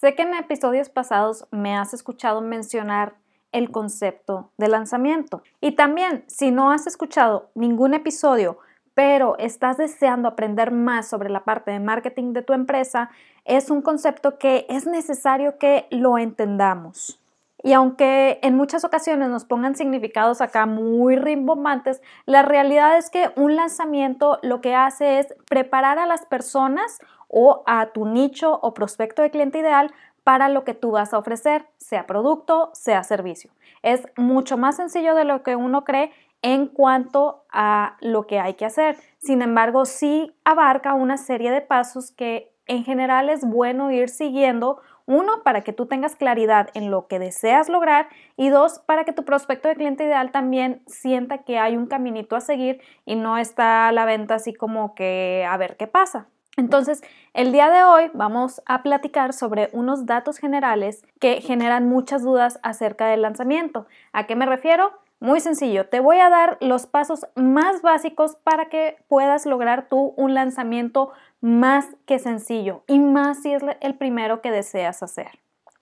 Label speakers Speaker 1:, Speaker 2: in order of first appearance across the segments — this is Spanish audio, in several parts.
Speaker 1: Sé que en episodios pasados me has escuchado mencionar el concepto de lanzamiento. Y también, si no has escuchado ningún episodio, pero estás deseando aprender más sobre la parte de marketing de tu empresa, es un concepto que es necesario que lo entendamos. Y aunque en muchas ocasiones nos pongan significados acá muy rimbombantes, la realidad es que un lanzamiento lo que hace es preparar a las personas o a tu nicho o prospecto de cliente ideal para lo que tú vas a ofrecer, sea producto, sea servicio. Es mucho más sencillo de lo que uno cree en cuanto a lo que hay que hacer. Sin embargo, sí abarca una serie de pasos que en general es bueno ir siguiendo. Uno, para que tú tengas claridad en lo que deseas lograr y dos, para que tu prospecto de cliente ideal también sienta que hay un caminito a seguir y no está a la venta así como que a ver qué pasa. Entonces, el día de hoy vamos a platicar sobre unos datos generales que generan muchas dudas acerca del lanzamiento. ¿A qué me refiero? Muy sencillo, te voy a dar los pasos más básicos para que puedas lograr tú un lanzamiento más que sencillo y más si es el primero que deseas hacer.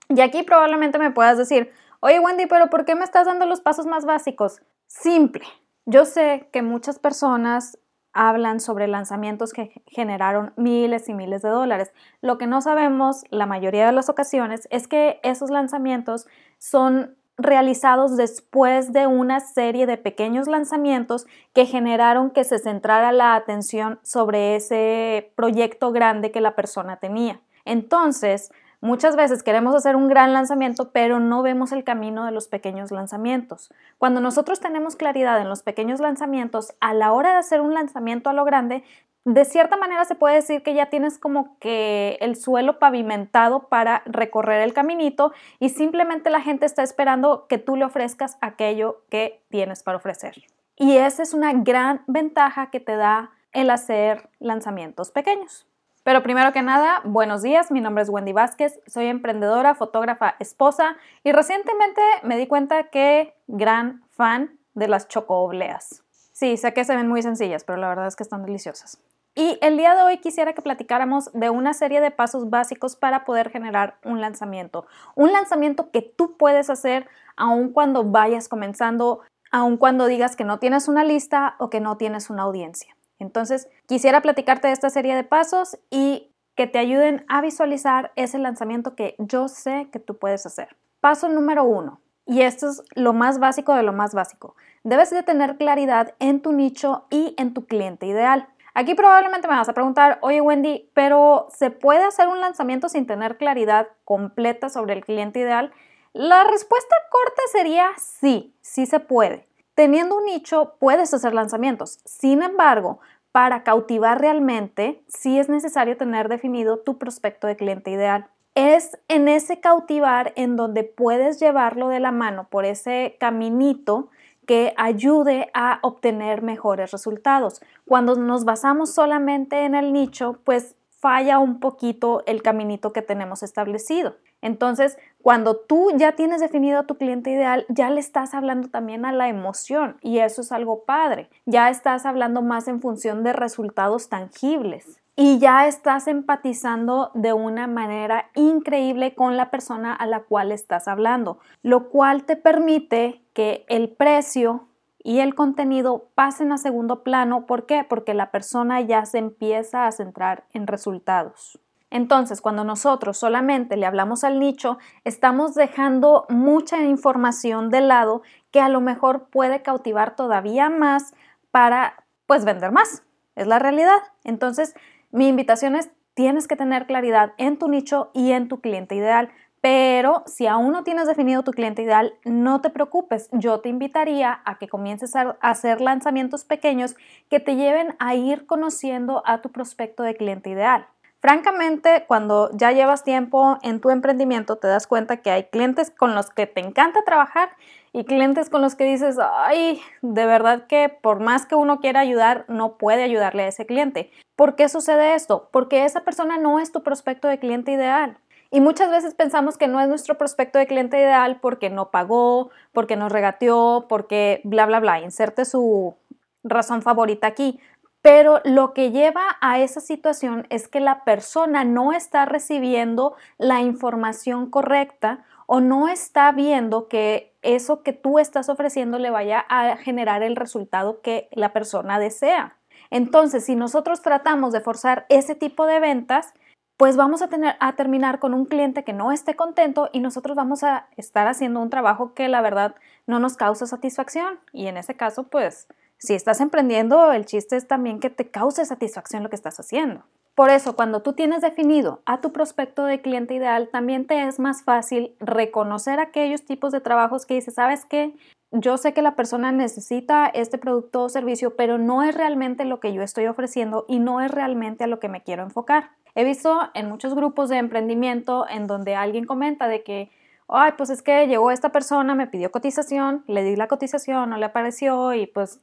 Speaker 1: Y aquí probablemente me puedas decir, oye Wendy, pero ¿por qué me estás dando los pasos más básicos? Simple. Yo sé que muchas personas hablan sobre lanzamientos que generaron miles y miles de dólares. Lo que no sabemos la mayoría de las ocasiones es que esos lanzamientos son realizados después de una serie de pequeños lanzamientos que generaron que se centrara la atención sobre ese proyecto grande que la persona tenía. Entonces, Muchas veces queremos hacer un gran lanzamiento, pero no vemos el camino de los pequeños lanzamientos. Cuando nosotros tenemos claridad en los pequeños lanzamientos, a la hora de hacer un lanzamiento a lo grande, de cierta manera se puede decir que ya tienes como que el suelo pavimentado para recorrer el caminito y simplemente la gente está esperando que tú le ofrezcas aquello que tienes para ofrecer. Y esa es una gran ventaja que te da el hacer lanzamientos pequeños. Pero primero que nada, buenos días, mi nombre es Wendy Vázquez, soy emprendedora, fotógrafa, esposa y recientemente me di cuenta que gran fan de las chocoobleas. Sí, sé que se ven muy sencillas, pero la verdad es que están deliciosas. Y el día de hoy quisiera que platicáramos de una serie de pasos básicos para poder generar un lanzamiento. Un lanzamiento que tú puedes hacer aun cuando vayas comenzando, aun cuando digas que no tienes una lista o que no tienes una audiencia. Entonces, quisiera platicarte de esta serie de pasos y que te ayuden a visualizar ese lanzamiento que yo sé que tú puedes hacer. Paso número uno, y esto es lo más básico de lo más básico. Debes de tener claridad en tu nicho y en tu cliente ideal. Aquí probablemente me vas a preguntar, oye Wendy, pero ¿se puede hacer un lanzamiento sin tener claridad completa sobre el cliente ideal? La respuesta corta sería sí, sí se puede. Teniendo un nicho puedes hacer lanzamientos. Sin embargo, para cautivar realmente, sí es necesario tener definido tu prospecto de cliente ideal. Es en ese cautivar en donde puedes llevarlo de la mano por ese caminito que ayude a obtener mejores resultados. Cuando nos basamos solamente en el nicho, pues falla un poquito el caminito que tenemos establecido. Entonces, cuando tú ya tienes definido a tu cliente ideal, ya le estás hablando también a la emoción y eso es algo padre. Ya estás hablando más en función de resultados tangibles y ya estás empatizando de una manera increíble con la persona a la cual estás hablando, lo cual te permite que el precio y el contenido pasen a segundo plano. ¿Por qué? Porque la persona ya se empieza a centrar en resultados. Entonces, cuando nosotros solamente le hablamos al nicho, estamos dejando mucha información de lado que a lo mejor puede cautivar todavía más para, pues, vender más. Es la realidad. Entonces, mi invitación es, tienes que tener claridad en tu nicho y en tu cliente ideal. Pero si aún no tienes definido tu cliente ideal, no te preocupes. Yo te invitaría a que comiences a hacer lanzamientos pequeños que te lleven a ir conociendo a tu prospecto de cliente ideal. Francamente, cuando ya llevas tiempo en tu emprendimiento, te das cuenta que hay clientes con los que te encanta trabajar y clientes con los que dices, ay, de verdad que por más que uno quiera ayudar, no puede ayudarle a ese cliente. ¿Por qué sucede esto? Porque esa persona no es tu prospecto de cliente ideal. Y muchas veces pensamos que no es nuestro prospecto de cliente ideal porque no pagó, porque nos regateó, porque bla, bla, bla. Inserte su razón favorita aquí. pero lo que lleva a esa situación es que la persona no está recibiendo la información correcta o no está viendo que eso que tú estás ofreciendo le vaya a generar el resultado que la persona desea. Entonces, si nosotros tratamos de forzar ese tipo de ventas, pues vamos a, tener, a terminar con un cliente que no esté contento y nosotros vamos a estar haciendo un trabajo que la verdad no nos causa satisfacción. Y en ese caso, pues, si estás emprendiendo, el chiste es también que te cause satisfacción lo que estás haciendo. Por eso, cuando tú tienes definido a tu prospecto de cliente ideal, también te es más fácil reconocer aquellos tipos de trabajos que dices, ¿sabes qué? Yo sé que la persona necesita este producto o servicio, pero no es realmente lo que yo estoy ofreciendo y no es realmente a lo que me quiero enfocar. He visto en muchos grupos de emprendimiento en donde alguien comenta de que, ay, pues es que llegó esta persona, me pidió cotización, le di la cotización, no le apareció y pues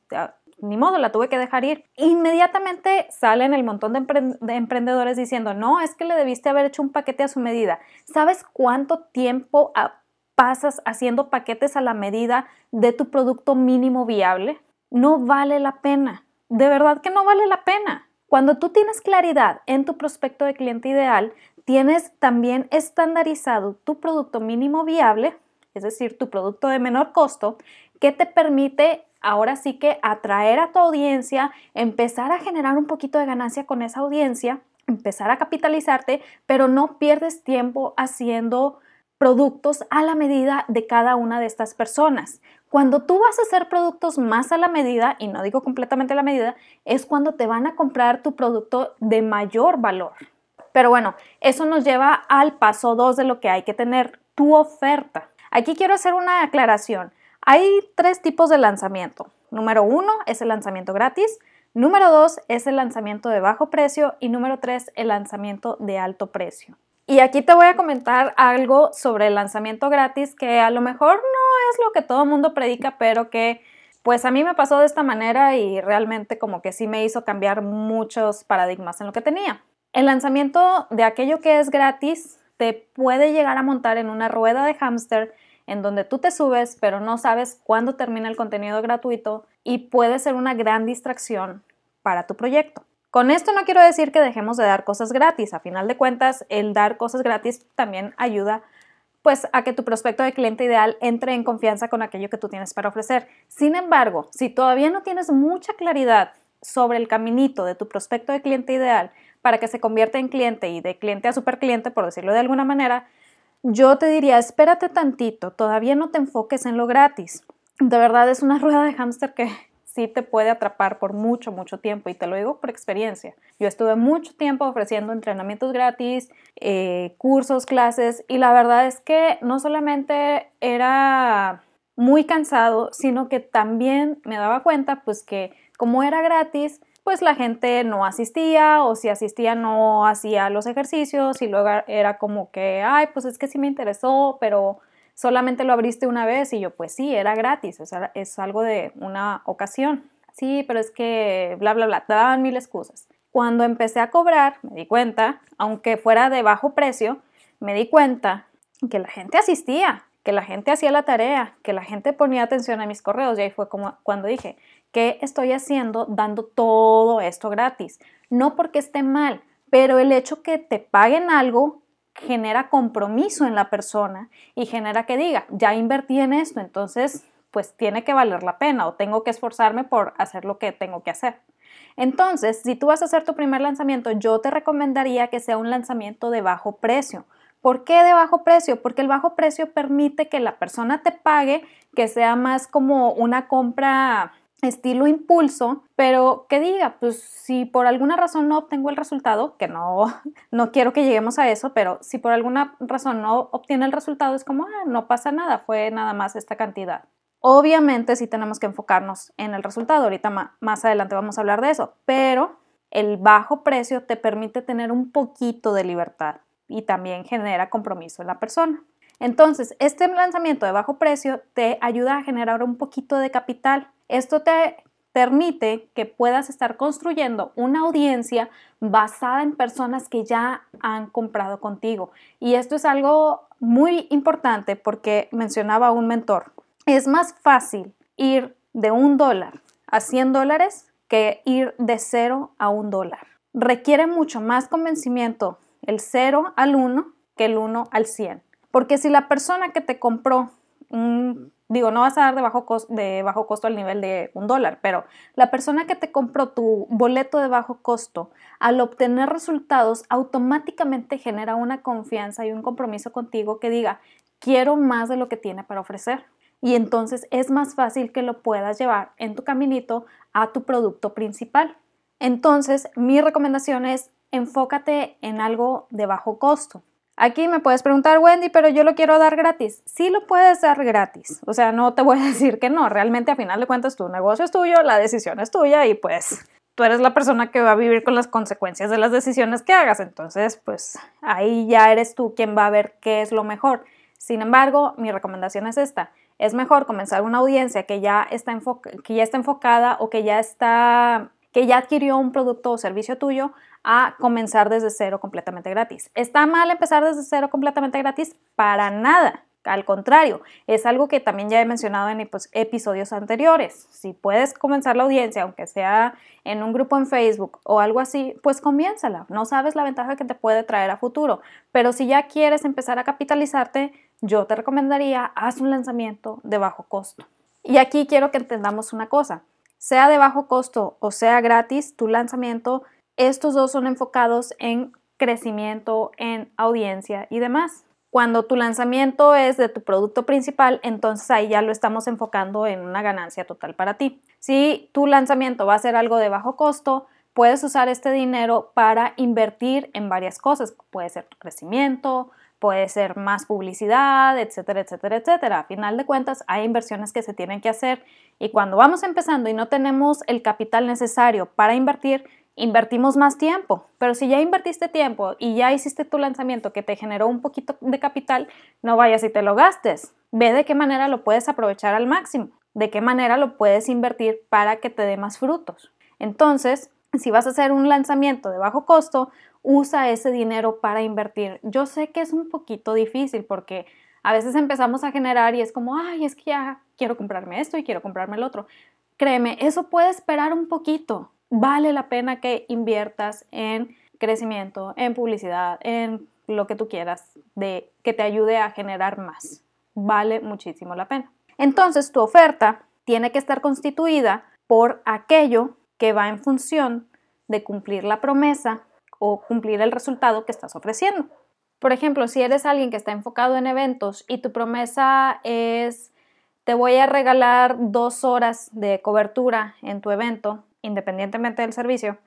Speaker 1: ni modo, la tuve que dejar ir. Inmediatamente salen el montón de, emprendedores diciendo, no, es que le debiste haber hecho un paquete a su medida. ¿Sabes cuánto tiempo pasas haciendo paquetes a la medida de tu producto mínimo viable? No vale la pena. De verdad que no vale la pena. Cuando tú tienes claridad en tu prospecto de cliente ideal, tienes también estandarizado tu producto mínimo viable, es decir, tu producto de menor costo, que te permite ahora sí que atraer a tu audiencia, empezar a generar un poquito de ganancia con esa audiencia, empezar a capitalizarte, pero no pierdes tiempo haciendo productos a la medida de cada una de estas personas. Cuando tú vas a hacer productos más a la medida, y no digo completamente a la medida, es cuando te van a comprar tu producto de mayor valor. Pero bueno, eso nos lleva al paso 2 de lo que hay que tener, tu oferta. Aquí quiero hacer una aclaración. Hay tres tipos de lanzamiento. Número uno es el lanzamiento gratis. Número dos es el lanzamiento de bajo precio. Y número tres, el lanzamiento de alto precio. Y aquí te voy a comentar algo sobre el lanzamiento gratis que a lo mejor no es lo que todo el mundo predica, pero que pues a mí me pasó de esta manera y realmente como que sí me hizo cambiar muchos paradigmas en lo que tenía. El lanzamiento de aquello que es gratis te puede llegar a montar en una rueda de hámster en donde tú te subes pero no sabes cuándo termina el contenido gratuito y puede ser una gran distracción para tu proyecto. Con esto no quiero decir que dejemos de dar cosas gratis, a final de cuentas el dar cosas gratis también ayuda pues a que tu prospecto de cliente ideal entre en confianza con aquello que tú tienes para ofrecer. Sin embargo, si todavía no tienes mucha claridad sobre el caminito de tu prospecto de cliente ideal para que se convierta en cliente y de cliente a supercliente, por decirlo de alguna manera, yo te diría, espérate tantito, todavía no te enfoques en lo gratis. De verdad es una rueda de hámster que sí te puede atrapar por mucho, mucho tiempo y te lo digo por experiencia. Yo estuve mucho tiempo ofreciendo entrenamientos gratis, eh, cursos, clases y la verdad es que no solamente era muy cansado, sino que también me daba cuenta pues que como era gratis, pues la gente no asistía o si asistía no hacía los ejercicios y luego era como que, ay, pues es que sí me interesó, pero solamente lo abriste una vez y yo, pues sí, era gratis, es algo de una ocasión. Sí, pero es que bla, bla, bla, te daban mil excusas. Cuando empecé a cobrar, me di cuenta, aunque fuera de bajo precio, me di cuenta que la gente asistía, que la gente hacía la tarea, que la gente ponía atención a mis correos y ahí fue como cuando dije, ¿qué estoy haciendo dando todo esto gratis? No porque esté mal, pero el hecho que te paguen algo genera compromiso en la persona y genera que diga, ya invertí en esto, entonces pues tiene que valer la pena o tengo que esforzarme por hacer lo que tengo que hacer. Entonces, si tú vas a hacer tu primer lanzamiento, yo te recomendaría que sea un lanzamiento de bajo precio. ¿Por qué de bajo precio? Porque el bajo precio permite que la persona te pague, que sea más como una compra estilo impulso, pero que diga, pues si por alguna razón no obtengo el resultado, que no, no quiero que lleguemos a eso, pero si por alguna razón no obtiene el resultado, es como, ah, no pasa nada, fue nada más esta cantidad. Obviamente sí tenemos que enfocarnos en el resultado, ahorita más adelante vamos a hablar de eso, pero el bajo precio te permite tener un poquito de libertad y también genera compromiso en la persona. Entonces, este lanzamiento de bajo precio te ayuda a generar un poquito de capital. Esto te permite que puedas estar construyendo una audiencia basada en personas que ya han comprado contigo. Y esto es algo muy importante porque mencionaba un mentor. Es más fácil ir de un dólar a 100 dólares que ir de 0 a un dólar. Requiere mucho más convencimiento el 0 al 1 que el 1 al 100. Porque si la persona que te compró, digo, no vas a dar de bajo, costo, de bajo costo al nivel de un dólar, pero la persona que te compró tu boleto de bajo costo, al obtener resultados, automáticamente genera una confianza y un compromiso contigo que diga, quiero más de lo que tiene para ofrecer. Y entonces es más fácil que lo puedas llevar en tu caminito a tu producto principal. Entonces, mi recomendación es enfócate en algo de bajo costo. Aquí me puedes preguntar, Wendy, pero yo lo quiero dar gratis. Sí lo puedes dar gratis. O sea, no te voy a decir que no. Realmente, a final de cuentas, tu negocio es tuyo, la decisión es tuya y pues tú eres la persona que va a vivir con las consecuencias de las decisiones que hagas. Entonces, pues ahí ya eres tú quien va a ver qué es lo mejor. Sin embargo, mi recomendación es esta. Es mejor comenzar una audiencia que ya está, que ya está enfocada o que ya está que ya adquirió un producto o servicio tuyo a comenzar desde cero completamente gratis. ¿Está mal empezar desde cero completamente gratis? Para nada. Al contrario, es algo que también ya he mencionado en episodios anteriores. Si puedes comenzar la audiencia, aunque sea en un grupo en Facebook o algo así, pues comiénzala. No sabes la ventaja que te puede traer a futuro. Pero si ya quieres empezar a capitalizarte, yo te recomendaría haz un lanzamiento de bajo costo. Y aquí quiero que entendamos una cosa. Sea de bajo costo o sea gratis, tu lanzamiento estos dos son enfocados en crecimiento, en audiencia y demás. Cuando tu lanzamiento es de tu producto principal, entonces ahí ya lo estamos enfocando en una ganancia total para ti. Si tu lanzamiento va a ser algo de bajo costo, puedes usar este dinero para invertir en varias cosas. Puede ser tu crecimiento, puede ser más publicidad, etcétera, etcétera, etcétera. A final de cuentas, hay inversiones que se tienen que hacer y cuando vamos empezando y no tenemos el capital necesario para invertir, invertimos más tiempo, pero si ya invertiste tiempo y ya hiciste tu lanzamiento que te generó un poquito de capital, no vayas y te lo gastes. Ve de qué manera lo puedes aprovechar al máximo, de qué manera lo puedes invertir para que te dé más frutos. Entonces, si vas a hacer un lanzamiento de bajo costo, usa ese dinero para invertir. Yo sé que es un poquito difícil porque a veces empezamos a generar y es como, ay, es que ya quiero comprarme esto y quiero comprarme el otro. Créeme, eso puede esperar un poquito vale la pena que inviertas en crecimiento, en publicidad, en lo que tú quieras, de que te ayude a generar más. Vale muchísimo la pena. Entonces, tu oferta tiene que estar constituida por aquello que va en función de cumplir la promesa o cumplir el resultado que estás ofreciendo. Por ejemplo, si eres alguien que está enfocado en eventos y tu promesa es te voy a regalar dos horas de cobertura en tu evento, independientemente del servicio,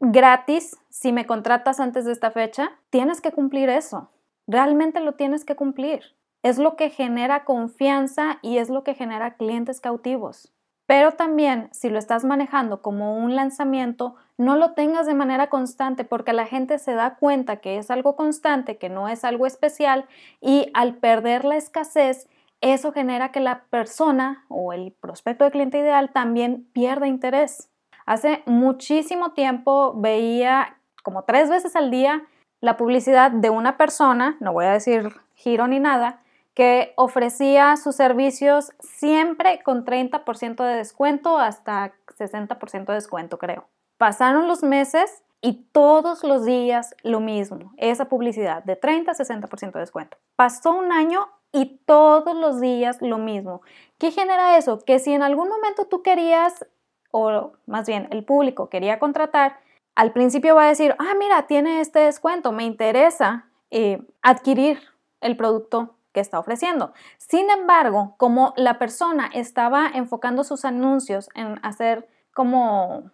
Speaker 1: gratis, si me contratas antes de esta fecha, tienes que cumplir eso. Realmente lo tienes que cumplir. Es lo que genera confianza y es lo que genera clientes cautivos. Pero también, si lo estás manejando como un lanzamiento, no lo tengas de manera constante porque la gente se da cuenta que es algo constante, que no es algo especial y al perder la escasez, eso genera que la persona o el prospecto de cliente ideal también pierda interés. Hace muchísimo tiempo veía como tres veces al día la publicidad de una persona, no voy a decir giro ni nada, que ofrecía sus servicios siempre con 30% de descuento hasta 60% de descuento, creo. Pasaron los meses y todos los días lo mismo, esa publicidad de 30 a 60% de descuento. Pasó un año y todos los días lo mismo. ¿Qué genera eso? Que si en algún momento tú querías o más bien el público quería contratar, al principio va a decir, ah, mira, tiene este descuento, me interesa eh, adquirir el producto que está ofreciendo. Sin embargo, como la persona estaba enfocando sus anuncios en hacer como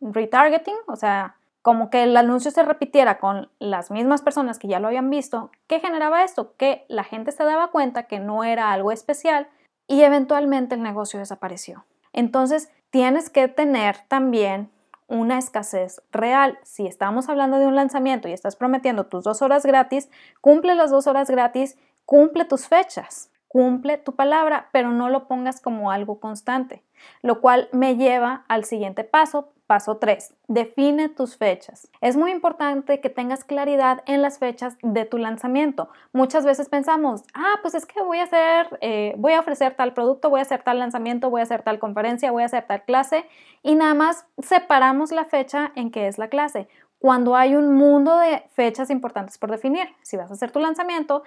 Speaker 1: retargeting, o sea, como que el anuncio se repitiera con las mismas personas que ya lo habían visto, ¿qué generaba esto? Que la gente se daba cuenta que no era algo especial y eventualmente el negocio desapareció. Entonces, tienes que tener también una escasez real. Si estamos hablando de un lanzamiento y estás prometiendo tus dos horas gratis, cumple las dos horas gratis, cumple tus fechas, cumple tu palabra, pero no lo pongas como algo constante, lo cual me lleva al siguiente paso Paso 3. Define tus fechas. Es muy importante que tengas claridad en las fechas de tu lanzamiento. Muchas veces pensamos, ah, pues es que voy a hacer, eh, voy a ofrecer tal producto, voy a hacer tal lanzamiento, voy a hacer tal conferencia, voy a hacer tal clase y nada más separamos la fecha en que es la clase. Cuando hay un mundo de fechas importantes por definir. Si vas a hacer tu lanzamiento,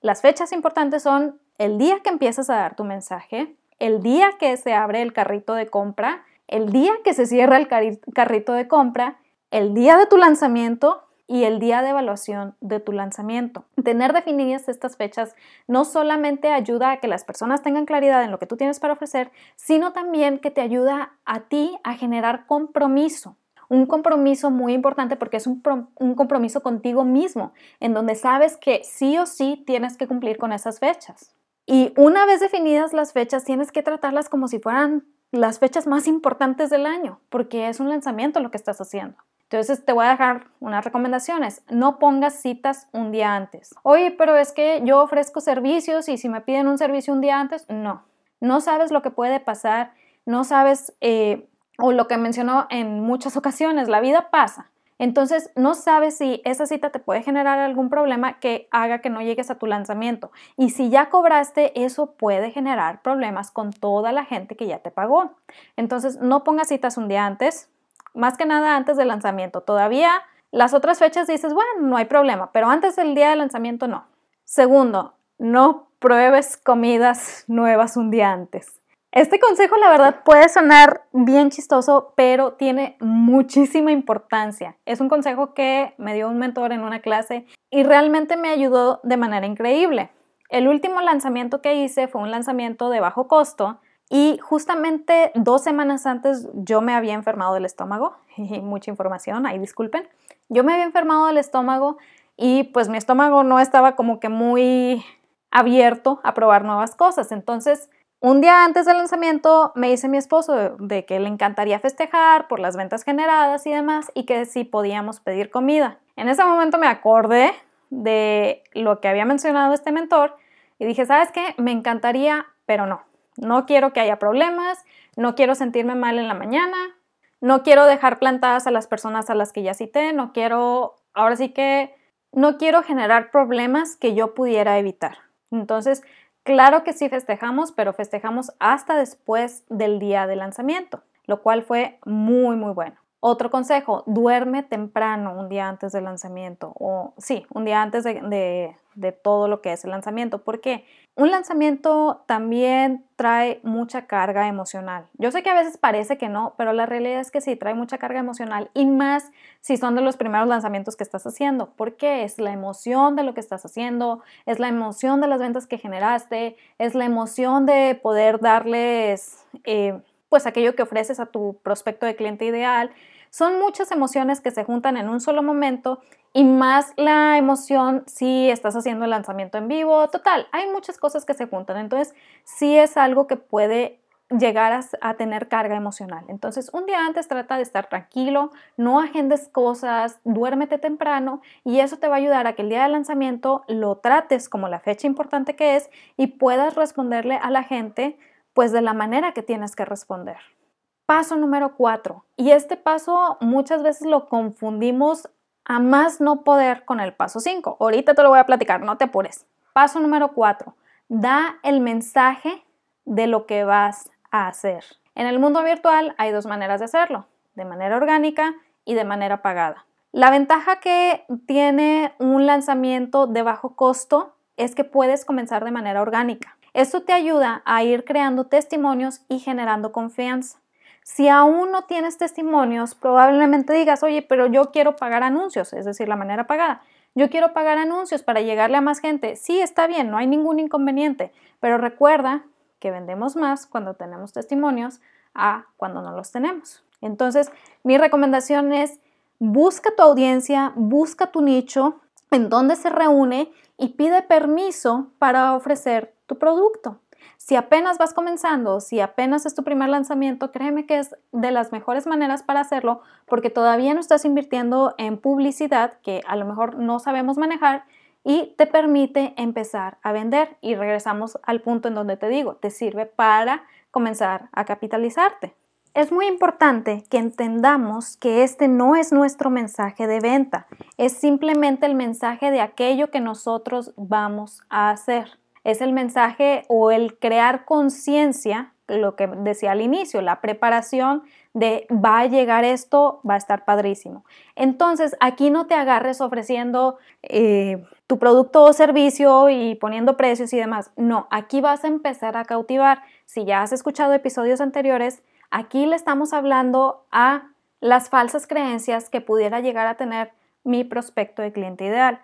Speaker 1: las fechas importantes son el día que empiezas a dar tu mensaje, el día que se abre el carrito de compra, el día que se cierra el carrito de compra, el día de tu lanzamiento y el día de evaluación de tu lanzamiento. Tener definidas estas fechas no solamente ayuda a que las personas tengan claridad en lo que tú tienes para ofrecer, sino también que te ayuda a ti a generar compromiso. Un compromiso muy importante porque es un, compromiso contigo mismo, en donde sabes que sí o sí tienes que cumplir con esas fechas. Y una vez definidas las fechas, tienes que tratarlas como si fueran las fechas más importantes del año, porque es un lanzamiento lo que estás haciendo. Entonces te voy a dejar unas recomendaciones. No pongas citas un día antes. Oye, pero es que yo ofrezco servicios y si me piden un servicio un día antes, no. No sabes lo que puede pasar, no sabes, eh, o lo que mencionó en muchas ocasiones, la vida pasa. Entonces, no sabes si esa cita te puede generar algún problema que haga que no llegues a tu lanzamiento. Y si ya cobraste, eso puede generar problemas con toda la gente que ya te pagó. Entonces, no pongas citas un día antes, más que nada antes del lanzamiento. Todavía las otras fechas dices, bueno, no hay problema, pero antes del día del lanzamiento no. Segundo, no pruebes comidas nuevas un día antes. Este consejo, la verdad, puede sonar bien chistoso, pero tiene muchísima importancia. Es un consejo que me dio un mentor en una clase y realmente me ayudó de manera increíble. El último lanzamiento que hice fue un lanzamiento de bajo costo y justamente dos semanas antes yo me había enfermado del estómago. Mucha información, ahí disculpen. Yo me había enfermado del estómago y pues mi estómago no estaba como que muy abierto a probar nuevas cosas. Entonces, un día antes del lanzamiento me dice mi esposo de que le encantaría festejar por las ventas generadas y demás y que sí podíamos pedir comida. En ese momento me acordé de lo que había mencionado este mentor y dije, ¿sabes qué? Me encantaría, pero no. No quiero que haya problemas, no quiero sentirme mal en la mañana, no quiero dejar plantadas a las personas a las que ya cité, no quiero, ahora sí que, no quiero generar problemas que yo pudiera evitar. Entonces, Claro que sí festejamos, pero festejamos hasta después del día de lanzamiento, lo cual fue muy, muy bueno. Otro consejo, duerme temprano un día antes del lanzamiento o sí, un día antes de, de, todo lo que es el lanzamiento, porque un lanzamiento también trae mucha carga emocional. Yo sé que a veces parece que no, pero la realidad es que sí, trae mucha carga emocional y más si son de los primeros lanzamientos que estás haciendo, porque es la emoción de lo que estás haciendo, es la emoción de las ventas que generaste, es la emoción de poder darles... Eh, pues aquello que ofreces a tu prospecto de cliente ideal. Son muchas emociones que se juntan en un solo momento y más la emoción si estás haciendo el lanzamiento en vivo. Total, hay muchas cosas que se juntan. Entonces, sí es algo que puede llegar a, tener carga emocional. Entonces, un día antes trata de estar tranquilo, no agendes cosas, duérmete temprano y eso te va a ayudar a que el día de lanzamiento lo trates como la fecha importante que es y puedas responderle a la gente pues de la manera que tienes que responder. Paso número cuatro. Y este paso muchas veces lo confundimos a más no poder con el paso cinco. Ahorita te lo voy a platicar, no te apures. Paso número cuatro. Da el mensaje de lo que vas a hacer. En el mundo virtual hay dos maneras de hacerlo, de manera orgánica y de manera pagada. La ventaja que tiene un lanzamiento de bajo costo es que puedes comenzar de manera orgánica. Esto te ayuda a ir creando testimonios y generando confianza. Si aún no tienes testimonios, probablemente digas, oye, pero yo quiero pagar anuncios, es decir, la manera pagada. Yo quiero pagar anuncios para llegarle a más gente. Sí, está bien, no hay ningún inconveniente, pero recuerda que vendemos más cuando tenemos testimonios a cuando no los tenemos. Entonces, mi recomendación es busca tu audiencia, busca tu nicho, en donde se reúne y pide permiso para ofrecer tu producto. Si apenas vas comenzando, si apenas es tu primer lanzamiento, créeme que es de las mejores maneras para hacerlo porque todavía no estás invirtiendo en publicidad que a lo mejor no sabemos manejar y te permite empezar a vender. Y regresamos al punto en donde te digo, te sirve para comenzar a capitalizarte. Es muy importante que entendamos que este no es nuestro mensaje de venta, es simplemente el mensaje de aquello que nosotros vamos a hacer. Es el mensaje o el crear conciencia, lo que decía al inicio, la preparación de va a llegar esto, va a estar padrísimo. Entonces, aquí no te agarres ofreciendo eh, tu producto o servicio y poniendo precios y demás. No, aquí vas a empezar a cautivar. Si ya has escuchado episodios anteriores, aquí le estamos hablando a las falsas creencias que pudiera llegar a tener mi prospecto de cliente ideal.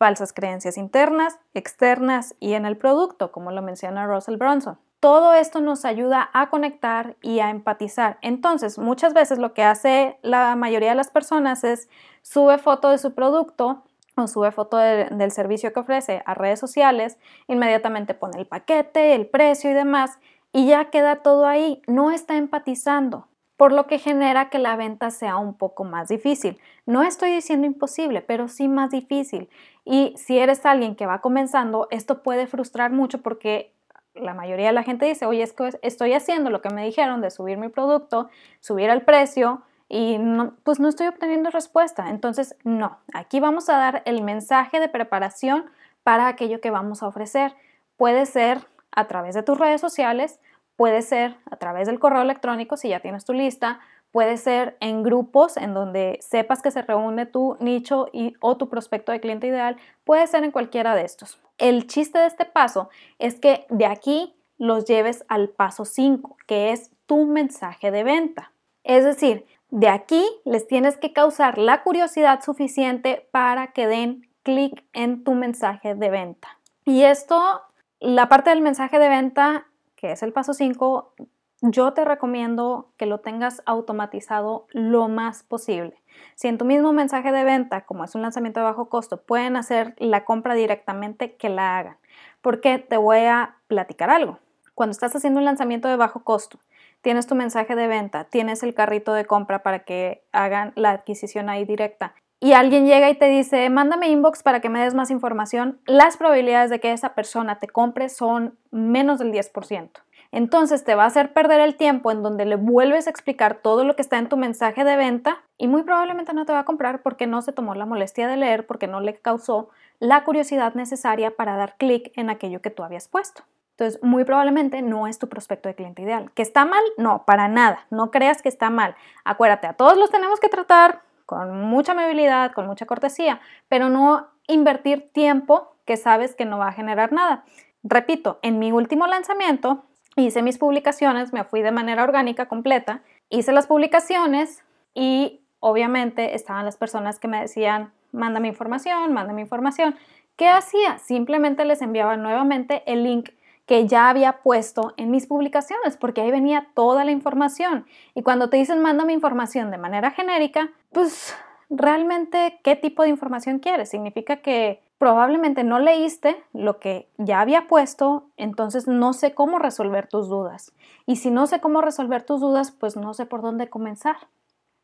Speaker 1: Falsas creencias internas, externas y en el producto, como lo menciona Russell Bronson. Todo esto nos ayuda a conectar y a empatizar. Entonces, muchas veces lo que hace la mayoría de las personas es sube foto de su producto o sube foto del servicio que ofrece a redes sociales, inmediatamente pone el paquete, el precio y demás, y ya queda todo ahí, no está empatizando, por lo que genera que la venta sea un poco más difícil. No estoy diciendo imposible, pero sí más difícil. Y si eres alguien que va comenzando, esto puede frustrar mucho porque la mayoría de la gente dice, oye, es que estoy haciendo lo que me dijeron de subir mi producto, subir el precio y pues no estoy obteniendo respuesta. Entonces, no, aquí vamos a dar el mensaje de preparación para aquello que vamos a ofrecer. Puede ser a través de tus redes sociales, puede ser a través del correo electrónico si ya tienes tu lista, puede ser en grupos en donde sepas que se reúne tu nicho y, o tu prospecto de cliente ideal, puede ser en cualquiera de estos. El chiste de este paso es que de aquí los lleves al paso 5, que es tu mensaje de venta. Es decir, de aquí les tienes que causar la curiosidad suficiente para que den clic en tu mensaje de venta. Y esto, la parte del mensaje de venta, que es el paso 5, yo te recomiendo que lo tengas automatizado lo más posible. Si en tu mismo mensaje de venta, como es un lanzamiento de bajo costo, pueden hacer la compra directamente, que la hagan. Porque te voy a platicar algo. Cuando estás haciendo un lanzamiento de bajo costo, tienes tu mensaje de venta, tienes el carrito de compra para que hagan la adquisición ahí directa y alguien llega y te dice, mándame inbox para que me des más información, las probabilidades de que esa persona te compre son menos del 10%. Entonces te va a hacer perder el tiempo en donde le vuelves a explicar todo lo que está en tu mensaje de venta y muy probablemente no te va a comprar porque no se tomó la molestia de leer, porque no le causó la curiosidad necesaria para dar clic en aquello que tú habías puesto. Entonces, muy probablemente no es tu prospecto de cliente ideal. ¿Que está mal? No, para nada. No creas que está mal. Acuérdate, a todos los tenemos que tratar con mucha amabilidad, con mucha cortesía, pero no invertir tiempo que sabes que no va a generar nada. Repito, en mi último lanzamiento hice mis publicaciones, me fui de manera orgánica completa, hice las publicaciones y obviamente estaban las personas que me decían, mándame información, mándame información. ¿Qué hacía? Simplemente les enviaba nuevamente el link que ya había puesto en mis publicaciones, porque ahí venía toda la información. Y cuando te dicen mándame información de manera genérica, pues realmente qué tipo de información quieres. Significa que probablemente no leíste lo que ya había puesto, entonces no sé cómo resolver tus dudas. Y si no sé cómo resolver tus dudas, pues no sé por dónde comenzar.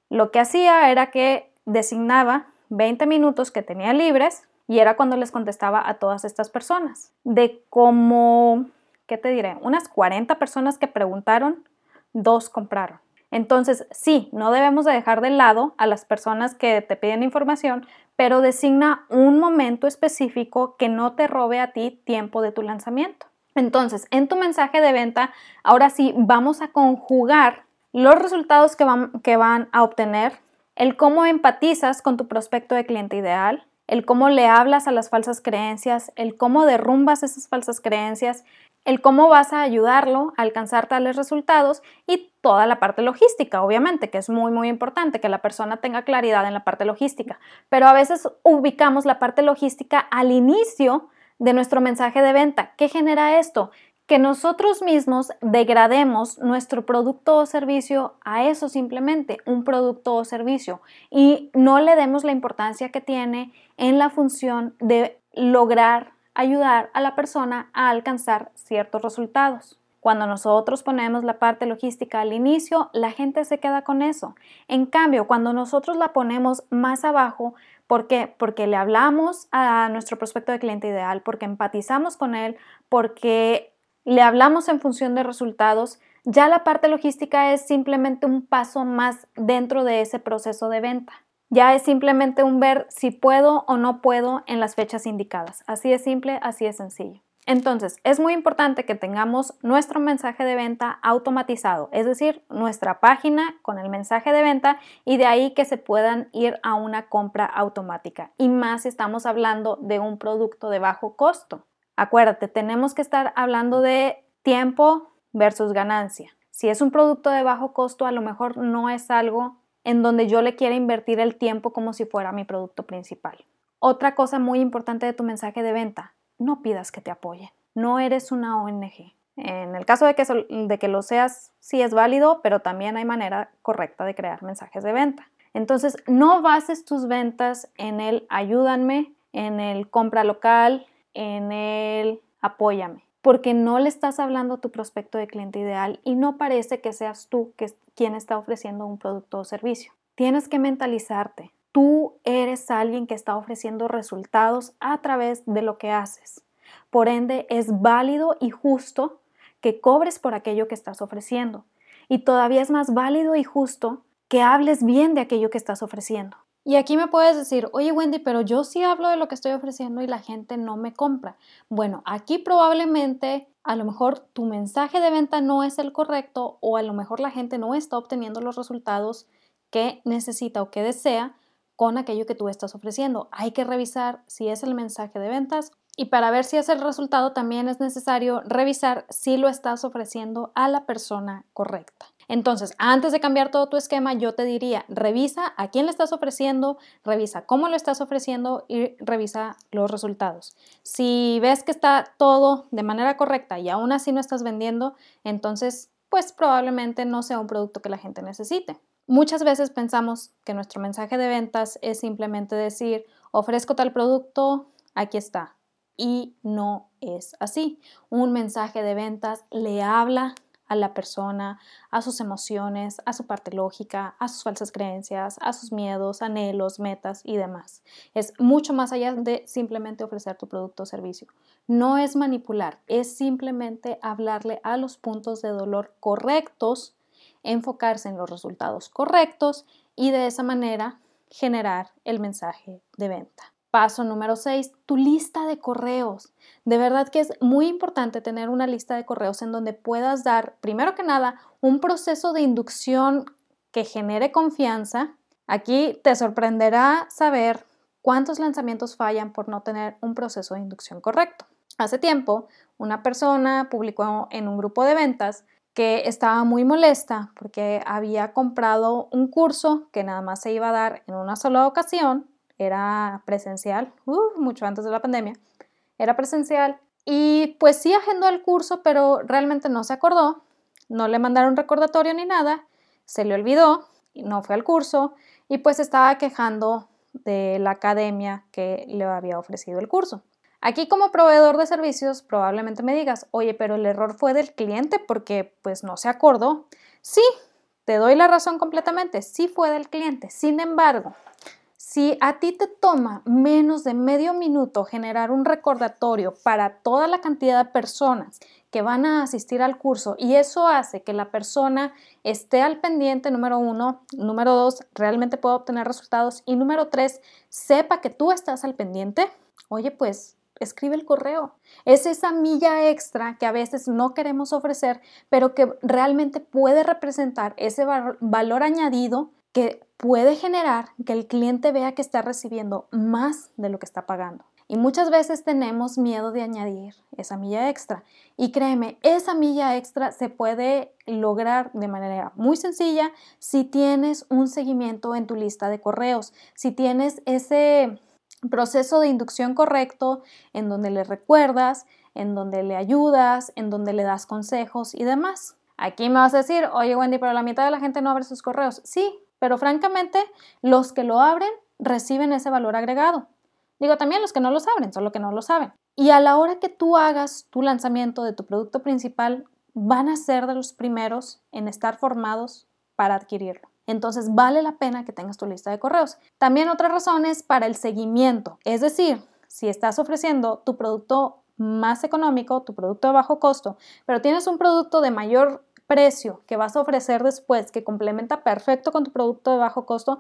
Speaker 1: Lo que hacía era que designaba 20 minutos que tenía libres y era cuando les contestaba a todas estas personas. De como, ¿qué te diré? Unas 40 personas que preguntaron, dos compraron. Entonces, sí, no debemos de dejar de lado a las personas que te piden información, pero designa un momento específico que no te robe a ti tiempo de tu lanzamiento. Entonces, en tu mensaje de venta, ahora sí vamos a conjugar los resultados que van, que van a obtener, el cómo empatizas con tu prospecto de cliente ideal, el cómo le hablas a las falsas creencias, el cómo derrumbas esas falsas creencias, el cómo vas a ayudarlo a alcanzar tales resultados y toda la parte logística, obviamente, que es muy, muy importante que la persona tenga claridad en la parte logística. Pero a veces ubicamos la parte logística al inicio de nuestro mensaje de venta. ¿Qué genera esto? Que nosotros mismos degrademos nuestro producto o servicio a eso simplemente, un producto o servicio, y no le demos la importancia que tiene en la función de lograr ayudar a la persona a alcanzar ciertos resultados. Cuando nosotros ponemos la parte logística al inicio, la gente se queda con eso. En cambio, cuando nosotros la ponemos más abajo, ¿por qué? Porque le hablamos a nuestro prospecto de cliente ideal, porque empatizamos con él, porque le hablamos en función de resultados, Ya la parte logística es simplemente un paso más dentro de ese proceso de venta. Ya es simplemente un ver si puedo o no puedo en las fechas indicadas. Así es simple, así es sencillo. Entonces, es muy importante que tengamos nuestro mensaje de venta automatizado, es decir, nuestra página con el mensaje de venta y de ahí que se puedan ir a una compra automática. Y más si estamos hablando de un producto de bajo costo. Acuérdate, tenemos que estar hablando de tiempo versus ganancia. Si es un producto de bajo costo, a lo mejor no es algo en donde yo le quiera invertir el tiempo como si fuera mi producto principal. Otra cosa muy importante de tu mensaje de venta, no pidas que te apoyen. No eres una ONG. En el caso de que, de que lo seas, sí es válido, pero también hay manera correcta de crear mensajes de venta. Entonces, no bases tus ventas en el ayúdanme, en el compra local, en el apóyame, porque no le estás hablando a tu prospecto de cliente ideal y no parece que seas tú quien está ofreciendo un producto o servicio. Tienes que mentalizarte. Tú eres alguien que está ofreciendo resultados a través de lo que haces. Por ende, es válido y justo que cobres por aquello que estás ofreciendo. Y todavía es más válido y justo que hables bien de aquello que estás ofreciendo. Y aquí me puedes decir, oye Wendy, pero yo sí hablo de lo que estoy ofreciendo y la gente no me compra. Bueno, aquí probablemente a lo mejor tu mensaje de venta no es el correcto o a lo mejor la gente no está obteniendo los resultados que necesita o que desea con aquello que tú estás ofreciendo. Hay que revisar si es el mensaje de ventas y para ver si es el resultado también es necesario revisar si lo estás ofreciendo a la persona correcta. Entonces, antes de cambiar todo tu esquema, yo te diría, revisa a quién le estás ofreciendo, revisa cómo lo estás ofreciendo y revisa los resultados. Si ves que está todo de manera correcta y aún así no estás vendiendo, entonces, pues probablemente no sea un producto que la gente necesite. Muchas veces pensamos que nuestro mensaje de ventas es simplemente decir, ofrezco tal producto, aquí está. Y no es así. Un mensaje de ventas le habla a la persona, a sus emociones, a su parte lógica, a sus falsas creencias, a sus miedos, anhelos, metas y demás. Es mucho más allá de simplemente ofrecer tu producto o servicio. No es manipular, es simplemente hablarle a los puntos de dolor correctos enfocarse en los resultados correctos y de esa manera generar el mensaje de venta. Paso número 6, tu lista de correos. De verdad que es muy importante tener una lista de correos en donde puedas dar, primero que nada, un proceso de inducción que genere confianza. Aquí te sorprenderá saber cuántos lanzamientos fallan por no tener un proceso de inducción correcto. Hace tiempo, una persona publicó en un grupo de ventas que estaba muy molesta porque había comprado un curso que nada más se iba a dar en una sola ocasión, era presencial, uh, mucho antes de la pandemia, era presencial y pues sí agendó el curso, pero realmente no se acordó, no le mandaron recordatorio ni nada, se le olvidó, y no fue al curso y pues estaba quejando de la academia que le había ofrecido el curso. Aquí como proveedor de servicios probablemente me digas, oye, pero el error fue del cliente porque pues no se acordó. Sí, te doy la razón completamente, sí fue del cliente. Sin embargo, si a ti te toma menos de medio minuto generar un recordatorio para toda la cantidad de personas que van a asistir al curso y eso hace que la persona esté al pendiente, número uno, número dos, realmente pueda obtener resultados. Y número tres, sepa que tú estás al pendiente, oye, pues escribe el correo. Es esa milla extra que a veces no queremos ofrecer, pero que realmente puede representar ese valor añadido que puede generar que el cliente vea que está recibiendo más de lo que está pagando. Y muchas veces tenemos miedo de añadir esa milla extra. Y créeme, esa milla extra se puede lograr de manera muy sencilla si tienes un seguimiento en tu lista de correos, si tienes ese proceso de inducción correcto en donde le recuerdas, en donde le ayudas, en donde le das consejos y demás. Aquí me vas a decir, oye Wendy, pero la mitad de la gente no abre sus correos. Sí, pero francamente los que lo abren reciben ese valor agregado. Digo también los que no los abren, solo que no lo saben. Y a la hora que tú hagas tu lanzamiento de tu producto principal, van a ser de los primeros en estar formados para adquirirlo entonces vale la pena que tengas tu lista de correos. También otra razón es para el seguimiento, es decir, si estás ofreciendo tu producto más económico, tu producto de bajo costo, pero tienes un producto de mayor precio que vas a ofrecer después, que complementa perfecto con tu producto de bajo costo,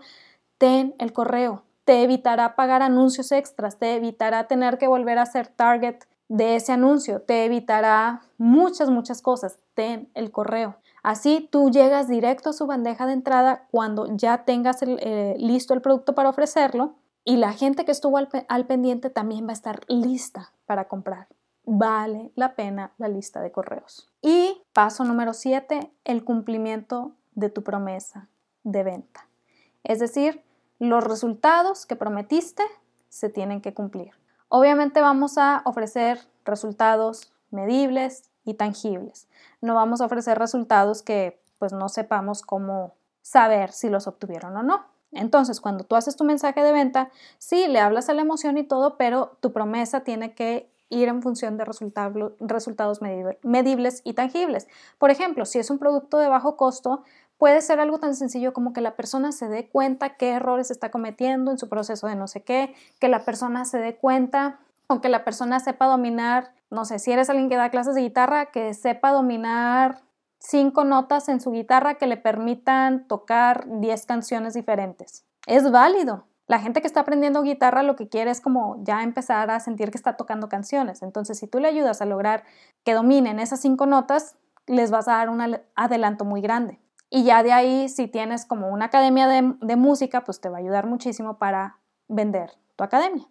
Speaker 1: ten el correo. Te evitará pagar anuncios extras, te evitará tener que volver a ser target de ese anuncio, te evitará muchas, muchas cosas. Ten el correo. Así tú llegas directo a su bandeja de entrada cuando ya tengas eh, listo el producto para ofrecerlo y la gente que estuvo al, al pendiente también va a estar lista para comprar. Vale la pena la lista de correos. Y paso número 7, el cumplimiento de tu promesa de venta. Es decir, los resultados que prometiste se tienen que cumplir. Obviamente vamos a ofrecer resultados medibles, y tangibles. No vamos a ofrecer resultados que pues no sepamos cómo saber si los obtuvieron o no. Entonces, cuando tú haces tu mensaje de venta, sí, le hablas a la emoción y todo, pero tu promesa tiene que ir en función de resultados medibles y tangibles. Por ejemplo, si es un producto de bajo costo, puede ser algo tan sencillo como que la persona se dé cuenta qué errores está cometiendo en su proceso de no sé qué, que la persona se dé cuenta o que la persona sepa dominar no sé, si eres alguien que da clases de guitarra, que sepa dominar cinco notas en su guitarra que le permitan tocar 10 canciones diferentes. Es válido. La gente que está aprendiendo guitarra lo que quiere es como ya empezar a sentir que está tocando canciones. Entonces, si tú le ayudas a lograr que dominen esas cinco notas, les vas a dar un adelanto muy grande. Y ya de ahí, si tienes como una academia de, música, pues te va a ayudar muchísimo para vender tu academia.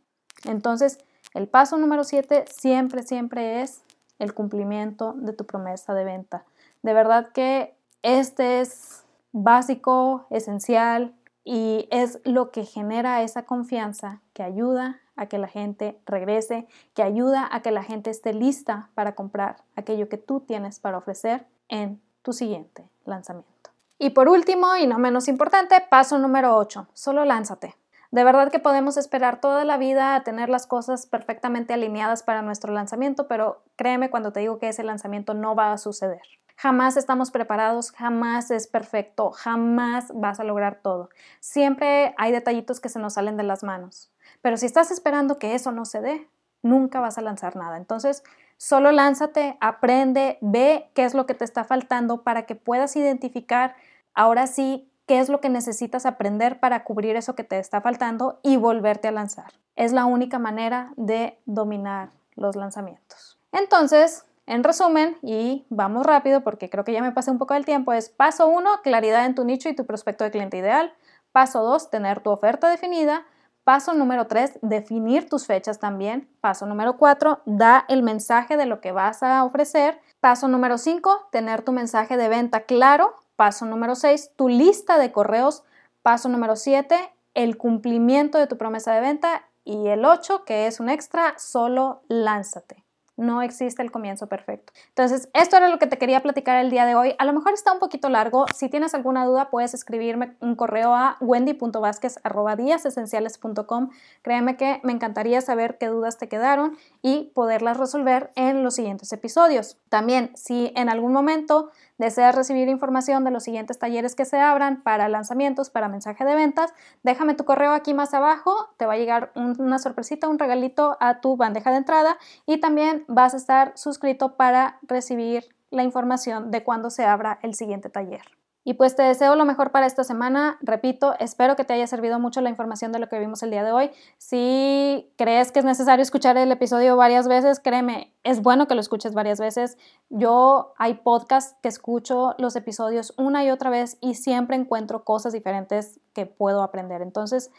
Speaker 1: Entonces, el paso número 7 siempre, siempre es el cumplimiento de tu promesa de venta. De verdad que este es básico, esencial y es lo que genera esa confianza que ayuda a que la gente regrese, que ayuda a que la gente esté lista para comprar aquello que tú tienes para ofrecer en tu siguiente lanzamiento. Y por último, y no menos importante, paso número 8, solo lánzate. De verdad que podemos esperar toda la vida a tener las cosas perfectamente alineadas para nuestro lanzamiento, pero créeme cuando te digo que ese lanzamiento no va a suceder. Jamás estamos preparados, jamás es perfecto, jamás vas a lograr todo. Siempre hay detallitos que se nos salen de las manos. Pero si estás esperando que eso no se dé, nunca vas a lanzar nada. Entonces, solo lánzate, aprende, ve qué es lo que te está faltando para que puedas identificar ahora sí qué es lo que necesitas aprender para cubrir eso que te está faltando y volverte a lanzar. Es la única manera de dominar los lanzamientos. Entonces, en resumen, y vamos rápido porque creo que ya me pasé un poco del tiempo, es paso 1, claridad en tu nicho y tu prospecto de cliente ideal. Paso 2, tener tu oferta definida. Paso número 3, definir tus fechas también. Paso número 4, da el mensaje de lo que vas a ofrecer. Paso número 5, tener tu mensaje de venta claro Paso número 6, tu lista de correos. Paso número 7, el cumplimiento de tu promesa de venta. Y el 8, que es un extra, solo lánzate. No existe el comienzo perfecto. Entonces, esto era lo que te quería platicar el día de hoy. A lo mejor está un poquito largo. Si tienes alguna duda, puedes escribirme un correo a wendy.vásquez.com. Créeme que me encantaría saber qué dudas te quedaron y poderlas resolver en los siguientes episodios. También, si en algún momento deseas recibir información de los siguientes talleres que se abran para lanzamientos, para mensaje de ventas, déjame tu correo aquí más abajo, te va a llegar una sorpresita, un regalito a tu bandeja de entrada y también vas a estar suscrito para recibir la información de cuándo se abra el siguiente taller. Y pues te deseo lo mejor para esta semana. Repito, espero que te haya servido mucho la información de lo que vimos el día de hoy. Si crees que es necesario escuchar el episodio varias veces, créeme, es bueno que lo escuches varias veces. Yo hay podcasts que escucho los episodios una y otra vez y siempre encuentro cosas diferentes que puedo aprender. Entonces,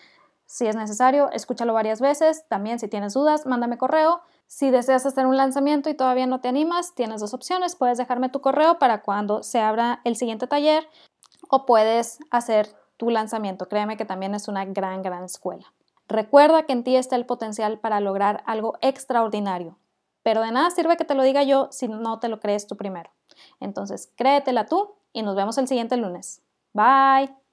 Speaker 1: si es necesario, escúchalo varias veces. También si tienes dudas, mándame correo. Si deseas hacer un lanzamiento y todavía no te animas, tienes dos opciones. Puedes dejarme tu correo para cuando se abra el siguiente taller o puedes hacer tu lanzamiento. Créeme que también es una gran, gran escuela. Recuerda que en ti está el potencial para lograr algo extraordinario, pero de nada sirve que te lo diga yo si no te lo crees tú primero. Entonces, créetela tú y nos vemos el siguiente lunes. Bye.